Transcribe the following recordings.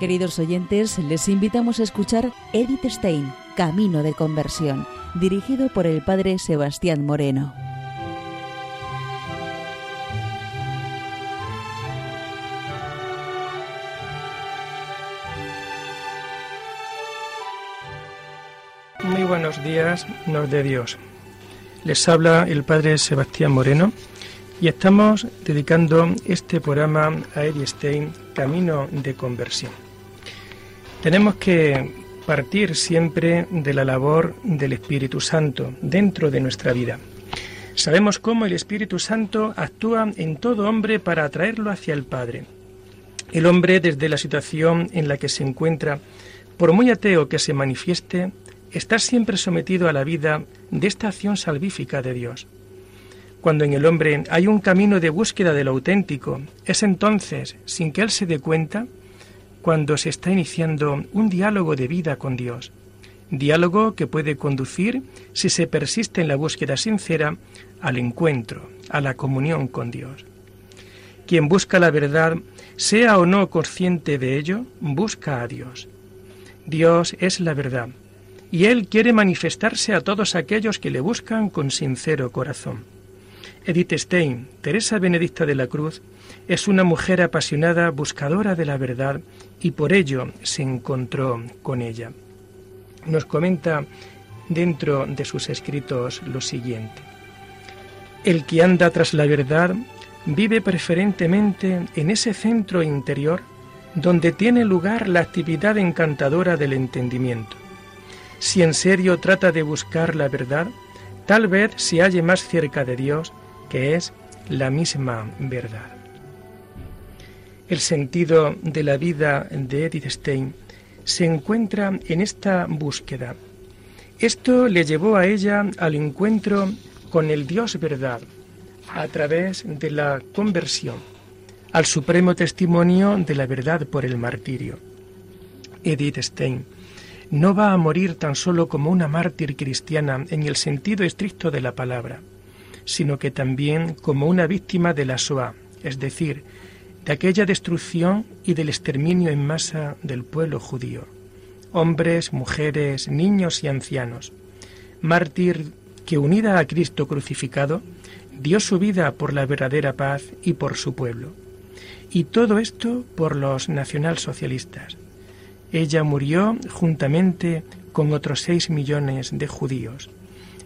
Queridos oyentes, les invitamos a escuchar Edith Stein, Camino de Conversión, dirigido por el padre Sebastián Moreno. Muy buenos días, nos de Dios. Les habla el padre Sebastián Moreno y estamos dedicando este programa a Edith Stein, Camino de Conversión. Tenemos que partir siempre de la labor del Espíritu Santo dentro de nuestra vida. Sabemos cómo el Espíritu Santo actúa en todo hombre para atraerlo hacia el Padre. El hombre, desde la situación en la que se encuentra, por muy ateo que se manifieste, está siempre sometido a la vida de esta acción salvífica de Dios. Cuando en el hombre hay un camino de búsqueda de lo auténtico, es entonces, sin que él se dé cuenta, cuando se está iniciando un diálogo de vida con Dios, diálogo que puede conducir, si se persiste en la búsqueda sincera, al encuentro, a la comunión con Dios. Quien busca la verdad, sea o no consciente de ello, busca a Dios. Dios es la verdad, y Él quiere manifestarse a todos aquellos que le buscan con sincero corazón. Edith Stein, Teresa Benedicta de la Cruz, es una mujer apasionada, buscadora de la verdad, y por ello se encontró con ella. Nos comenta dentro de sus escritos lo siguiente. El que anda tras la verdad vive preferentemente en ese centro interior donde tiene lugar la actividad encantadora del entendimiento. Si en serio trata de buscar la verdad, tal vez se halle más cerca de Dios, que es la misma verdad el sentido de la vida de Edith Stein se encuentra en esta búsqueda. Esto le llevó a ella al encuentro con el Dios verdad a través de la conversión, al supremo testimonio de la verdad por el martirio. Edith Stein no va a morir tan solo como una mártir cristiana en el sentido estricto de la palabra, sino que también como una víctima de la Shoah, es decir, de aquella destrucción y del exterminio en masa del pueblo judío, hombres, mujeres, niños y ancianos, mártir que unida a Cristo crucificado, dio su vida por la verdadera paz y por su pueblo. Y todo esto por los nacionalsocialistas. Ella murió juntamente con otros seis millones de judíos.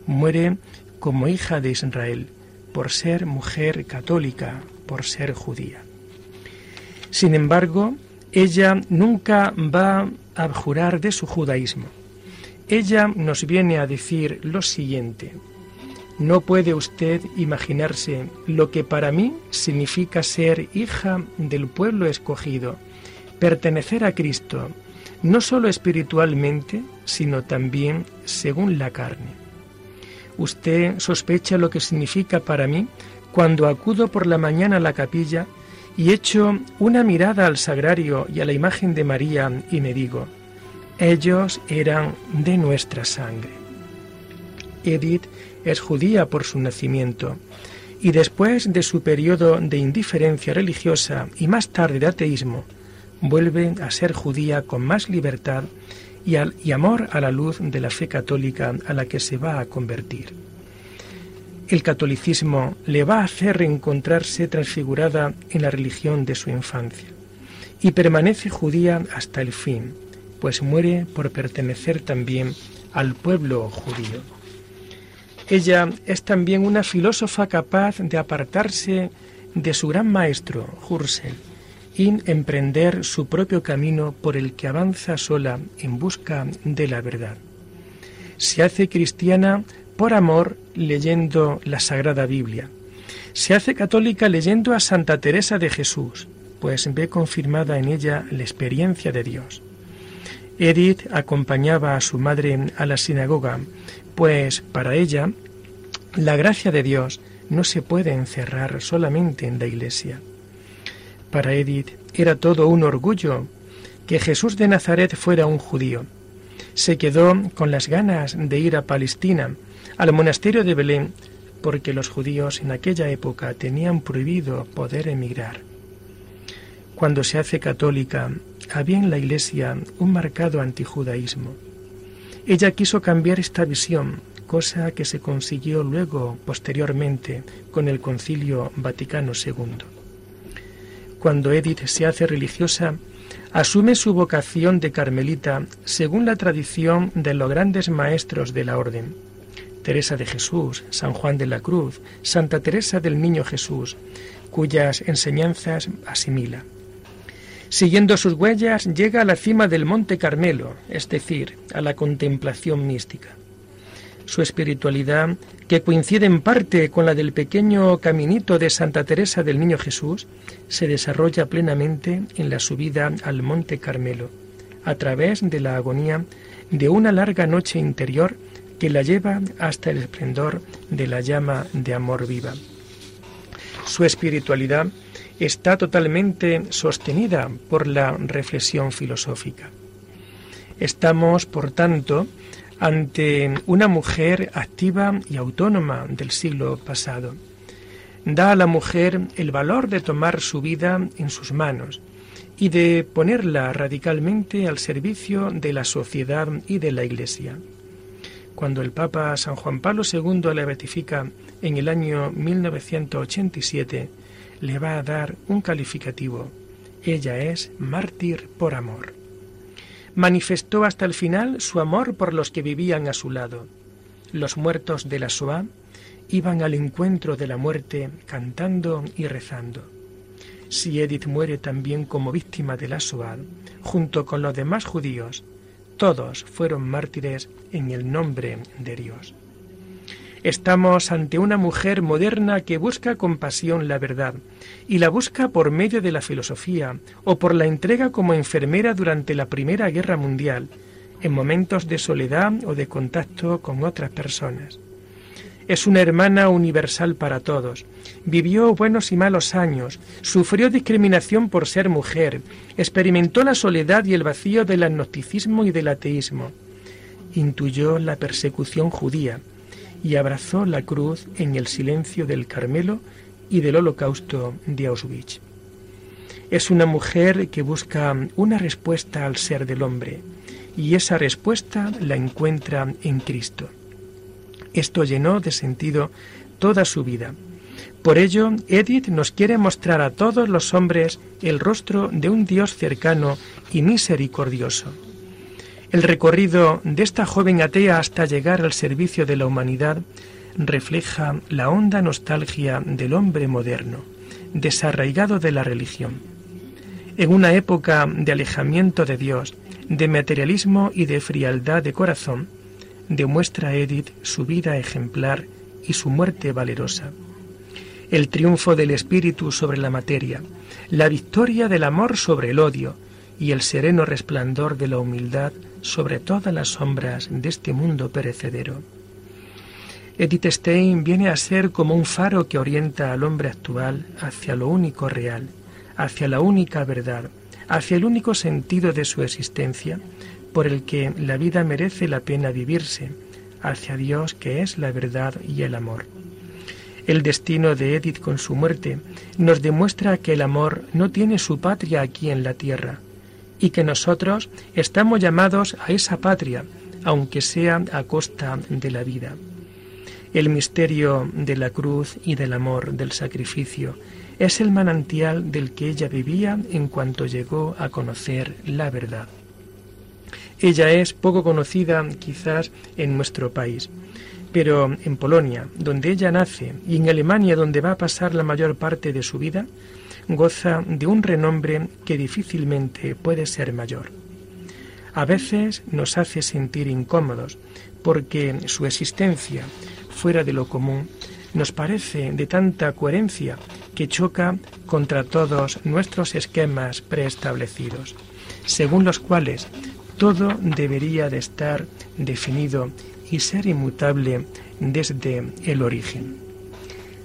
Muere como hija de Israel, por ser mujer católica, por ser judía. Sin embargo, ella nunca va a jurar de su judaísmo. Ella nos viene a decir lo siguiente. No puede usted imaginarse lo que para mí significa ser hija del pueblo escogido, pertenecer a Cristo, no solo espiritualmente, sino también según la carne. Usted sospecha lo que significa para mí cuando acudo por la mañana a la capilla y echo una mirada al sagrario y a la imagen de María y me digo, ellos eran de nuestra sangre. Edith es judía por su nacimiento y después de su periodo de indiferencia religiosa y más tarde de ateísmo, vuelve a ser judía con más libertad y, y amor a la luz de la fe católica a la que se va a convertir el catolicismo le va a hacer reencontrarse transfigurada en la religión de su infancia y permanece judía hasta el fin, pues muere por pertenecer también al pueblo judío. Ella es también una filósofa capaz de apartarse de su gran maestro, Husserl, y emprender su propio camino por el que avanza sola en busca de la verdad. Se hace cristiana por amor leyendo la Sagrada Biblia. Se hace católica leyendo a Santa Teresa de Jesús, pues ve confirmada en ella la experiencia de Dios. Edith acompañaba a su madre a la sinagoga, pues para ella la gracia de Dios no se puede encerrar solamente en la iglesia. Para Edith era todo un orgullo que Jesús de Nazaret fuera un judío. Se quedó con las ganas de ir a Palestina, al monasterio de Belén porque los judíos en aquella época tenían prohibido poder emigrar. Cuando se hace católica, había en la Iglesia un marcado antijudaísmo. Ella quiso cambiar esta visión, cosa que se consiguió luego, posteriormente, con el Concilio Vaticano II. Cuando Edith se hace religiosa, asume su vocación de carmelita según la tradición de los grandes maestros de la orden. Teresa de Jesús, San Juan de la Cruz, Santa Teresa del Niño Jesús, cuyas enseñanzas asimila. Siguiendo sus huellas, llega a la cima del Monte Carmelo, es decir, a la contemplación mística. Su espiritualidad, que coincide en parte con la del pequeño caminito de Santa Teresa del Niño Jesús, se desarrolla plenamente en la subida al Monte Carmelo, a través de la agonía de una larga noche interior que la lleva hasta el esplendor de la llama de amor viva. Su espiritualidad está totalmente sostenida por la reflexión filosófica. Estamos, por tanto, ante una mujer activa y autónoma del siglo pasado. Da a la mujer el valor de tomar su vida en sus manos y de ponerla radicalmente al servicio de la sociedad y de la Iglesia. Cuando el Papa San Juan Pablo II la beatifica en el año 1987, le va a dar un calificativo. Ella es mártir por amor. Manifestó hasta el final su amor por los que vivían a su lado. Los muertos de la Shoah iban al encuentro de la muerte cantando y rezando. Si Edith muere también como víctima de la Shoah, junto con los demás judíos, todos fueron mártires en el nombre de Dios. Estamos ante una mujer moderna que busca con pasión la verdad y la busca por medio de la filosofía o por la entrega como enfermera durante la Primera Guerra Mundial, en momentos de soledad o de contacto con otras personas. Es una hermana universal para todos. Vivió buenos y malos años, sufrió discriminación por ser mujer, experimentó la soledad y el vacío del agnosticismo y del ateísmo. Intuyó la persecución judía, y abrazó la cruz en el silencio del Carmelo y del holocausto de Auschwitz. Es una mujer que busca una respuesta al ser del hombre y esa respuesta la encuentra en Cristo. Esto llenó de sentido toda su vida. Por ello, Edith nos quiere mostrar a todos los hombres el rostro de un Dios cercano y misericordioso. El recorrido de esta joven atea hasta llegar al servicio de la humanidad refleja la honda nostalgia del hombre moderno, desarraigado de la religión. En una época de alejamiento de Dios, de materialismo y de frialdad de corazón, demuestra Edith su vida ejemplar y su muerte valerosa. El triunfo del espíritu sobre la materia, la victoria del amor sobre el odio y el sereno resplandor de la humildad sobre todas las sombras de este mundo perecedero. Edith Stein viene a ser como un faro que orienta al hombre actual hacia lo único real, hacia la única verdad, hacia el único sentido de su existencia, por el que la vida merece la pena vivirse, hacia Dios que es la verdad y el amor. El destino de Edith con su muerte nos demuestra que el amor no tiene su patria aquí en la tierra, y que nosotros estamos llamados a esa patria, aunque sea a costa de la vida. El misterio de la cruz y del amor, del sacrificio, es el manantial del que ella vivía en cuanto llegó a conocer la verdad. Ella es poco conocida quizás en nuestro país, pero en Polonia, donde ella nace, y en Alemania, donde va a pasar la mayor parte de su vida, goza de un renombre que difícilmente puede ser mayor. A veces nos hace sentir incómodos porque su existencia fuera de lo común nos parece de tanta coherencia que choca contra todos nuestros esquemas preestablecidos, según los cuales todo debería de estar definido y ser inmutable desde el origen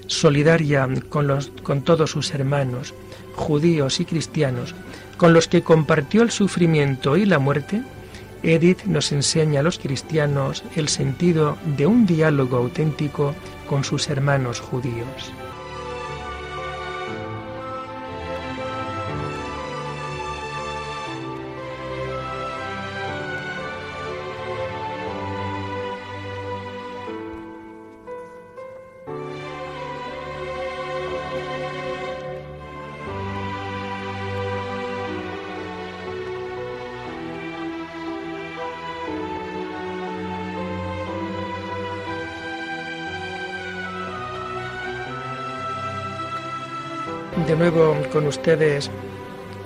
solidaria con, los, con todos sus hermanos, judíos y cristianos, con los que compartió el sufrimiento y la muerte, Edith nos enseña a los cristianos el sentido de un diálogo auténtico con sus hermanos judíos. De nuevo con ustedes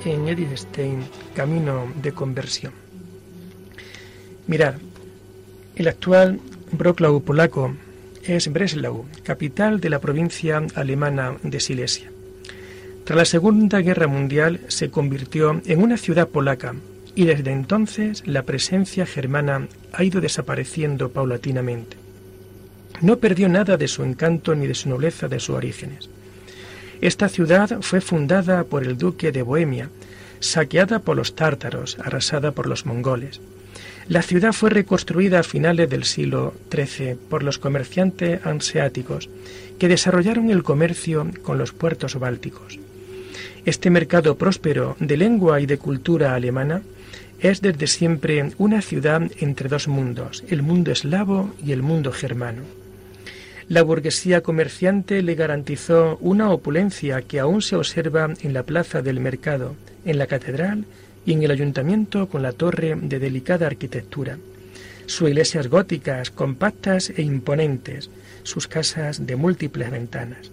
en Edith Stein, Camino de Conversión. Mirad, el actual Wrocław polaco es Breslau, capital de la provincia alemana de Silesia. Tras la Segunda Guerra Mundial se convirtió en una ciudad polaca y desde entonces la presencia germana ha ido desapareciendo paulatinamente. No perdió nada de su encanto ni de su nobleza de sus orígenes. Esta ciudad fue fundada por el duque de Bohemia, saqueada por los tártaros, arrasada por los mongoles. La ciudad fue reconstruida a finales del siglo XIII por los comerciantes anseáticos, que desarrollaron el comercio con los puertos bálticos. Este mercado próspero de lengua y de cultura alemana es desde siempre una ciudad entre dos mundos, el mundo eslavo y el mundo germano. La burguesía comerciante le garantizó una opulencia que aún se observa en la plaza del mercado, en la catedral y en el ayuntamiento con la torre de delicada arquitectura. Sus iglesias góticas, compactas e imponentes, sus casas de múltiples ventanas.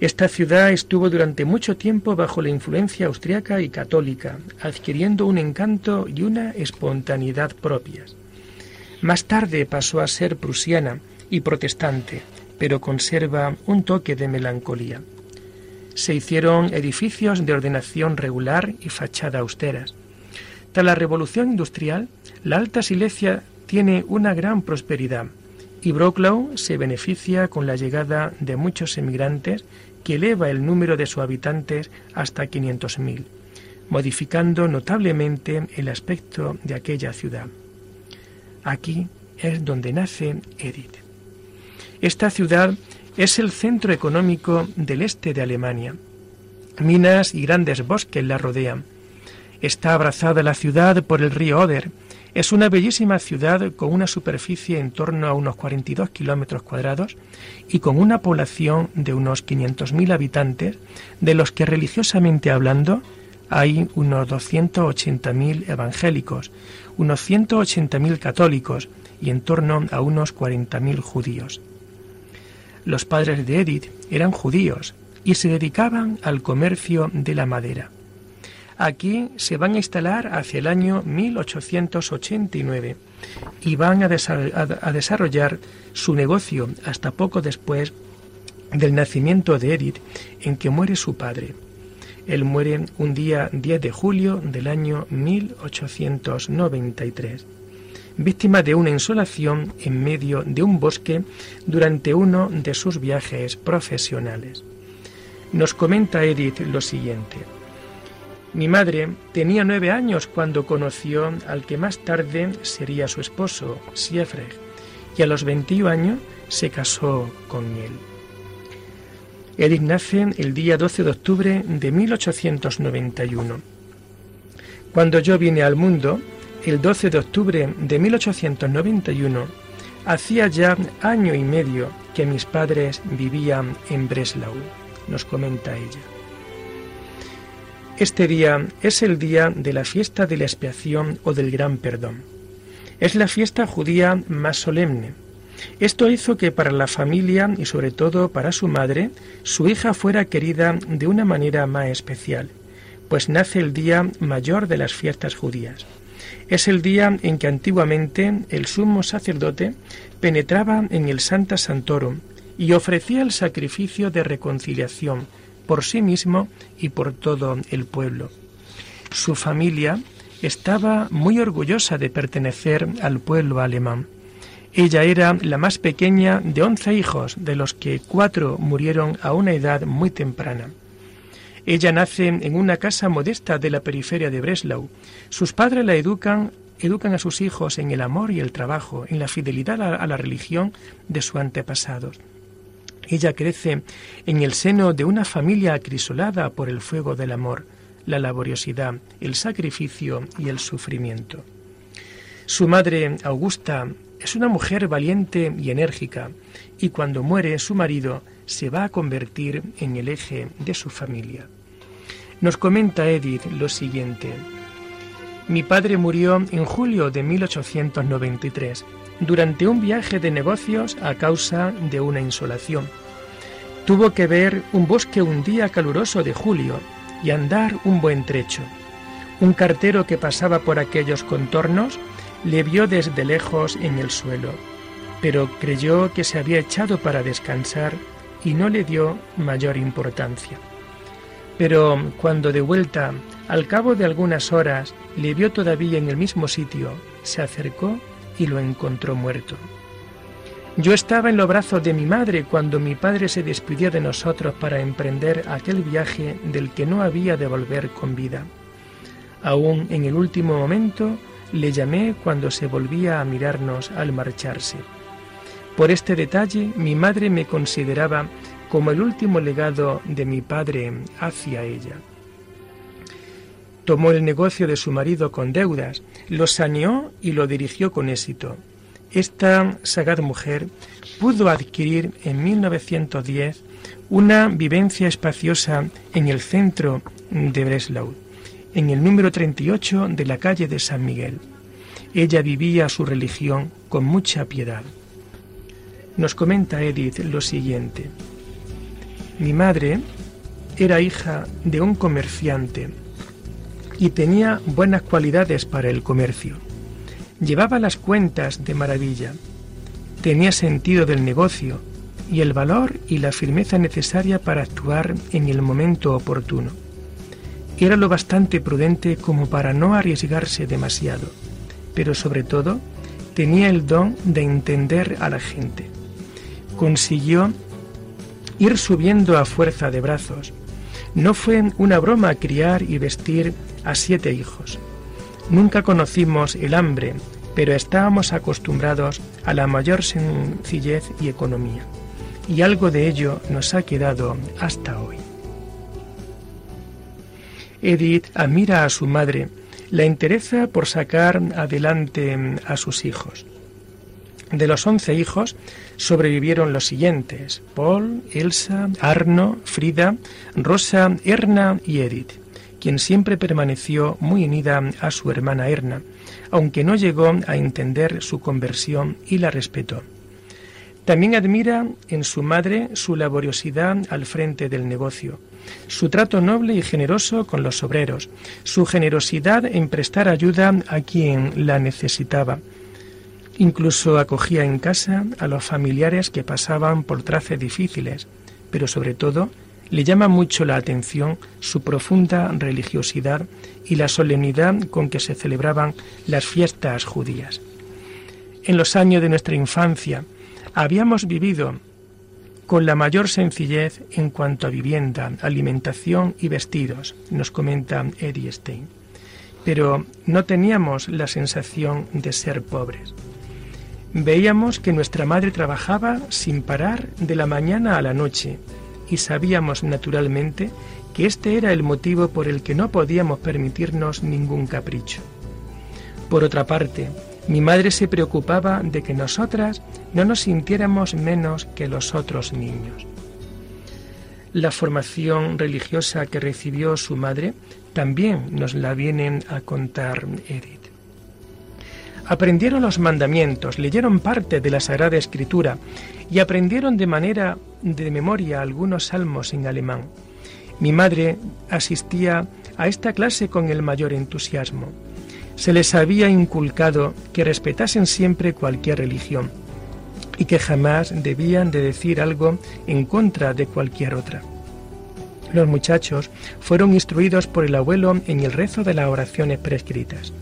Esta ciudad estuvo durante mucho tiempo bajo la influencia austriaca y católica, adquiriendo un encanto y una espontaneidad propias. Más tarde pasó a ser prusiana, y protestante, pero conserva un toque de melancolía. Se hicieron edificios de ordenación regular y fachada austeras. Tras la revolución industrial, la Alta Silesia tiene una gran prosperidad y Wrocław se beneficia con la llegada de muchos emigrantes que eleva el número de sus habitantes hasta 500.000, modificando notablemente el aspecto de aquella ciudad. Aquí es donde nace Edith. Esta ciudad es el centro económico del este de Alemania. Minas y grandes bosques la rodean. Está abrazada la ciudad por el río Oder. Es una bellísima ciudad con una superficie en torno a unos 42 kilómetros cuadrados y con una población de unos 500.000 habitantes, de los que religiosamente hablando hay unos 280.000 evangélicos, unos 180.000 católicos y en torno a unos 40.000 judíos. Los padres de Edith eran judíos y se dedicaban al comercio de la madera. Aquí se van a instalar hacia el año 1889 y van a, desarrollar su negocio hasta poco después del nacimiento de Edith, en que muere su padre. Él muere un día 10 de julio del año 1893 víctima de una insolación en medio de un bosque durante uno de sus viajes profesionales. Nos comenta Edith lo siguiente. Mi madre tenía nueve años cuando conoció al que más tarde sería su esposo, Siefreg, y a los 21 años se casó con él. Edith nace el día 12 de octubre de 1891. Cuando yo vine al mundo, el 12 de octubre de 1891, hacía ya año y medio que mis padres vivían en Breslau, nos comenta ella. Este día es el día de la fiesta de la expiación o del gran perdón. Es la fiesta judía más solemne. Esto hizo que para la familia y sobre todo para su madre, su hija fuera querida de una manera más especial, pues nace el día mayor de las fiestas judías. Es el día en que antiguamente el sumo sacerdote penetraba en el Santa Santorum y ofrecía el sacrificio de reconciliación por sí mismo y por todo el pueblo. Su familia estaba muy orgullosa de pertenecer al pueblo alemán. Ella era la más pequeña de once hijos, de los que cuatro murieron a una edad muy temprana. Ella nace en una casa modesta de la periferia de Breslau. Sus padres la educan educan a sus hijos en el amor y el trabajo, en la fidelidad a la religión de sus antepasados. Ella crece en el seno de una familia acrisolada por el fuego del amor, la laboriosidad, el sacrificio y el sufrimiento. Su madre, Augusta, es una mujer valiente y enérgica, y cuando muere su marido se va a convertir en el eje de su familia. Nos comenta Edith lo siguiente. Mi padre murió en julio de 1893 durante un viaje de negocios a causa de una insolación. Tuvo que ver un bosque un día caluroso de julio y andar un buen trecho. Un cartero que pasaba por aquellos contornos le vio desde lejos en el suelo, pero creyó que se había echado para descansar y no le dio mayor importancia. Pero cuando de vuelta, al cabo de algunas horas, le vio todavía en el mismo sitio, se acercó y lo encontró muerto. Yo estaba en los brazos de mi madre cuando mi padre se despidió de nosotros para emprender aquel viaje del que no había de volver con vida. Aún en el último momento le llamé cuando se volvía a mirarnos al marcharse. Por este detalle mi madre me consideraba como el último legado de mi padre hacia ella. Tomó el negocio de su marido con deudas, lo saneó y lo dirigió con éxito. Esta sagaz mujer pudo adquirir en 1910 una vivencia espaciosa en el centro de Breslau, en el número 38 de la calle de San Miguel. Ella vivía su religión con mucha piedad. Nos comenta Edith lo siguiente. Mi madre era hija de un comerciante y tenía buenas cualidades para el comercio. Llevaba las cuentas de maravilla, tenía sentido del negocio y el valor y la firmeza necesaria para actuar en el momento oportuno. Era lo bastante prudente como para no arriesgarse demasiado, pero sobre todo tenía el don de entender a la gente. Consiguió ir subiendo a fuerza de brazos. No fue una broma criar y vestir a siete hijos. Nunca conocimos el hambre, pero estábamos acostumbrados a la mayor sencillez y economía. Y algo de ello nos ha quedado hasta hoy. Edith admira a su madre, la interesa por sacar adelante a sus hijos. De los once hijos sobrevivieron los siguientes, Paul, Elsa, Arno, Frida, Rosa, Erna y Edith quien siempre permaneció muy unida a su hermana Erna, aunque no llegó a entender su conversión y la respetó. También admira en su madre su laboriosidad al frente del negocio, su trato noble y generoso con los obreros, su generosidad en prestar ayuda a quien la necesitaba. Incluso acogía en casa a los familiares que pasaban por traces difíciles, pero sobre todo le llama mucho la atención su profunda religiosidad y la solemnidad con que se celebraban las fiestas judías. En los años de nuestra infancia habíamos vivido con la mayor sencillez en cuanto a vivienda, alimentación y vestidos, nos comenta Eddie Stein. Pero no teníamos la sensación de ser pobres. Veíamos que nuestra madre trabajaba sin parar de la mañana a la noche y sabíamos naturalmente que este era el motivo por el que no podíamos permitirnos ningún capricho. Por otra parte, mi madre se preocupaba de que nosotras no nos sintiéramos menos que los otros niños. La formación religiosa que recibió su madre también nos la vienen a contar Edith. Aprendieron los mandamientos, leyeron parte de la Sagrada Escritura y aprendieron de manera de memoria algunos salmos en alemán. Mi madre asistía a esta clase con el mayor entusiasmo. Se les había inculcado que respetasen siempre cualquier religión y que jamás debían de decir algo en contra de cualquier otra. Los muchachos fueron instruidos por el abuelo en el rezo de las oraciones prescritas.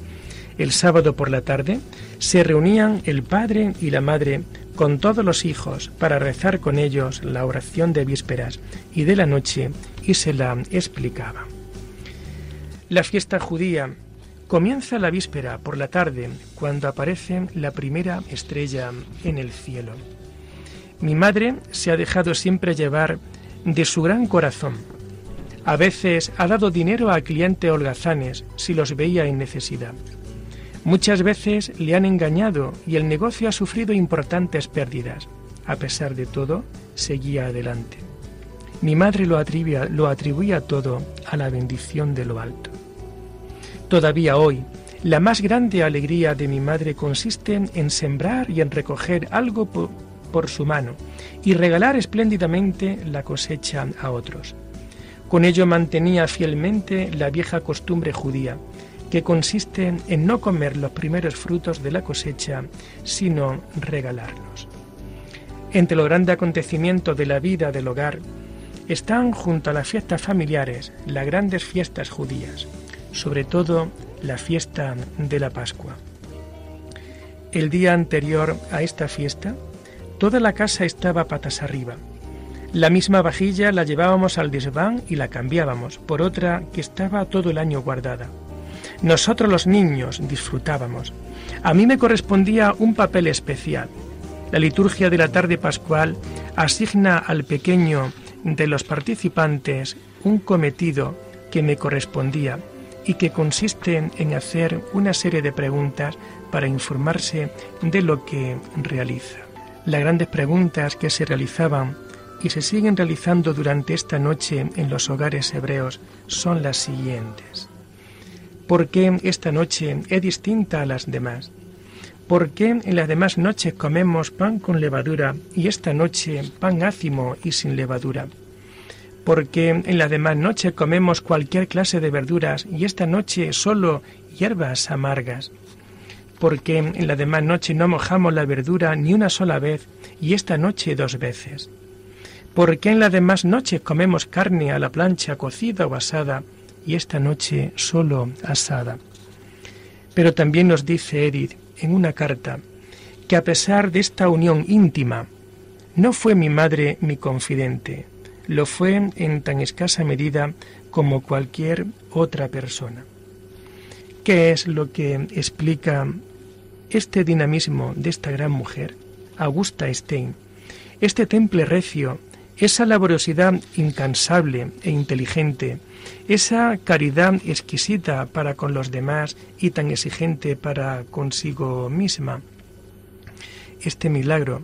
El sábado por la tarde se reunían el padre y la madre con todos los hijos para rezar con ellos la oración de vísperas y de la noche y se la explicaba. La fiesta judía comienza la víspera por la tarde cuando aparece la primera estrella en el cielo. Mi madre se ha dejado siempre llevar de su gran corazón. A veces ha dado dinero a clientes holgazanes si los veía en necesidad. Muchas veces le han engañado y el negocio ha sufrido importantes pérdidas. A pesar de todo, seguía adelante. Mi madre lo atribuía, lo atribuía todo a la bendición de lo alto. Todavía hoy, la más grande alegría de mi madre consiste en sembrar y en recoger algo por su mano y regalar espléndidamente la cosecha a otros. Con ello mantenía fielmente la vieja costumbre judía, que consiste en no comer los primeros frutos de la cosecha, sino regalarlos. Entre los grandes acontecimientos de la vida del hogar están junto a las fiestas familiares las grandes fiestas judías, sobre todo la fiesta de la Pascua. El día anterior a esta fiesta, toda la casa estaba patas arriba. La misma vajilla la llevábamos al desván y la cambiábamos por otra que estaba todo el año guardada. Nosotros los niños disfrutábamos. A mí me correspondía un papel especial. La liturgia de la tarde pascual asigna al pequeño de los participantes un cometido que me correspondía y que consiste en hacer una serie de preguntas para informarse de lo que realiza. Las grandes preguntas que se realizaban y se siguen realizando durante esta noche en los hogares hebreos son las siguientes. ¿Por qué esta noche es distinta a las demás? ¿Por qué en las demás noches comemos pan con levadura y esta noche pan ácimo y sin levadura? Porque en las demás noches comemos cualquier clase de verduras y esta noche solo hierbas amargas. Porque en la demás noche no mojamos la verdura ni una sola vez y esta noche dos veces. Porque en las demás noches comemos carne a la plancha cocida o asada y esta noche solo asada. Pero también nos dice Edith en una carta que a pesar de esta unión íntima, no fue mi madre mi confidente, lo fue en tan escasa medida como cualquier otra persona. ¿Qué es lo que explica este dinamismo de esta gran mujer, Augusta Stein? Este temple recio, esa laboriosidad incansable e inteligente, esa caridad exquisita para con los demás y tan exigente para consigo misma. Este milagro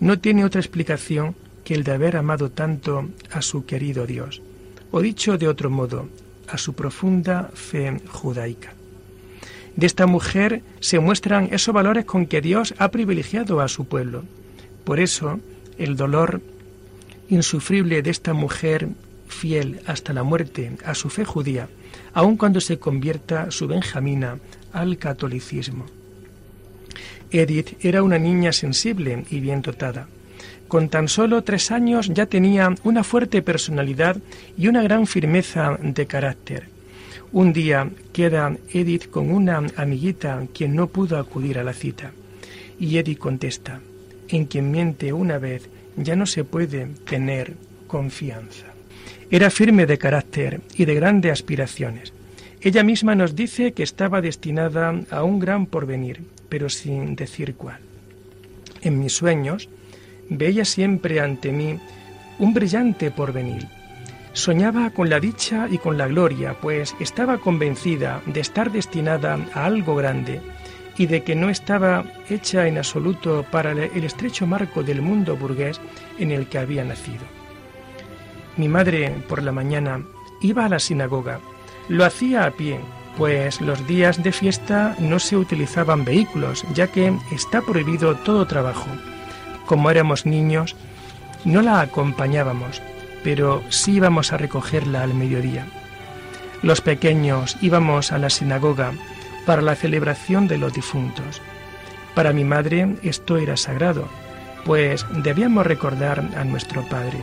no tiene otra explicación que el de haber amado tanto a su querido Dios, o dicho de otro modo, a su profunda fe judaica. De esta mujer se muestran esos valores con que Dios ha privilegiado a su pueblo. Por eso, el dolor insufrible de esta mujer fiel hasta la muerte a su fe judía, aun cuando se convierta su Benjamina al catolicismo. Edith era una niña sensible y bien dotada. Con tan solo tres años ya tenía una fuerte personalidad y una gran firmeza de carácter. Un día queda Edith con una amiguita quien no pudo acudir a la cita. Y Edith contesta, en quien miente una vez ya no se puede tener confianza. Era firme de carácter y de grandes aspiraciones. Ella misma nos dice que estaba destinada a un gran porvenir, pero sin decir cuál. En mis sueños, veía siempre ante mí un brillante porvenir. Soñaba con la dicha y con la gloria, pues estaba convencida de estar destinada a algo grande y de que no estaba hecha en absoluto para el estrecho marco del mundo burgués en el que había nacido. Mi madre, por la mañana, iba a la sinagoga. Lo hacía a pie, pues los días de fiesta no se utilizaban vehículos, ya que está prohibido todo trabajo como éramos niños, no la acompañábamos, pero sí íbamos a recogerla al mediodía. Los pequeños íbamos a la sinagoga para la celebración de los difuntos. Para mi madre esto era sagrado, pues debíamos recordar a nuestro Padre.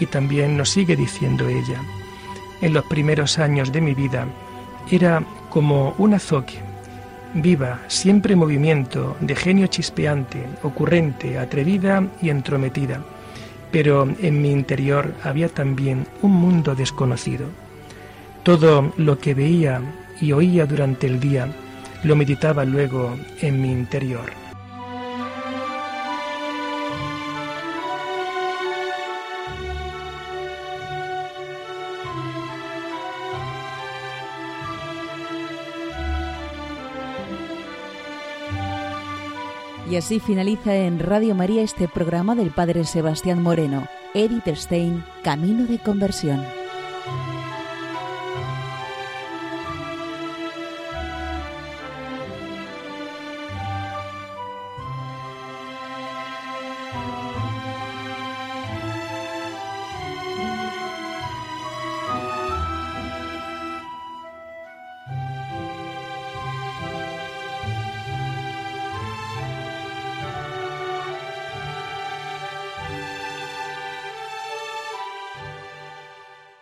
Y también nos sigue diciendo ella, en los primeros años de mi vida era como un azoque viva, siempre en movimiento, de genio chispeante, ocurrente, atrevida y entrometida. Pero en mi interior había también un mundo desconocido. Todo lo que veía y oía durante el día lo meditaba luego en mi interior. Y así finaliza en Radio María este programa del Padre Sebastián Moreno, Edith Stein, Camino de Conversión.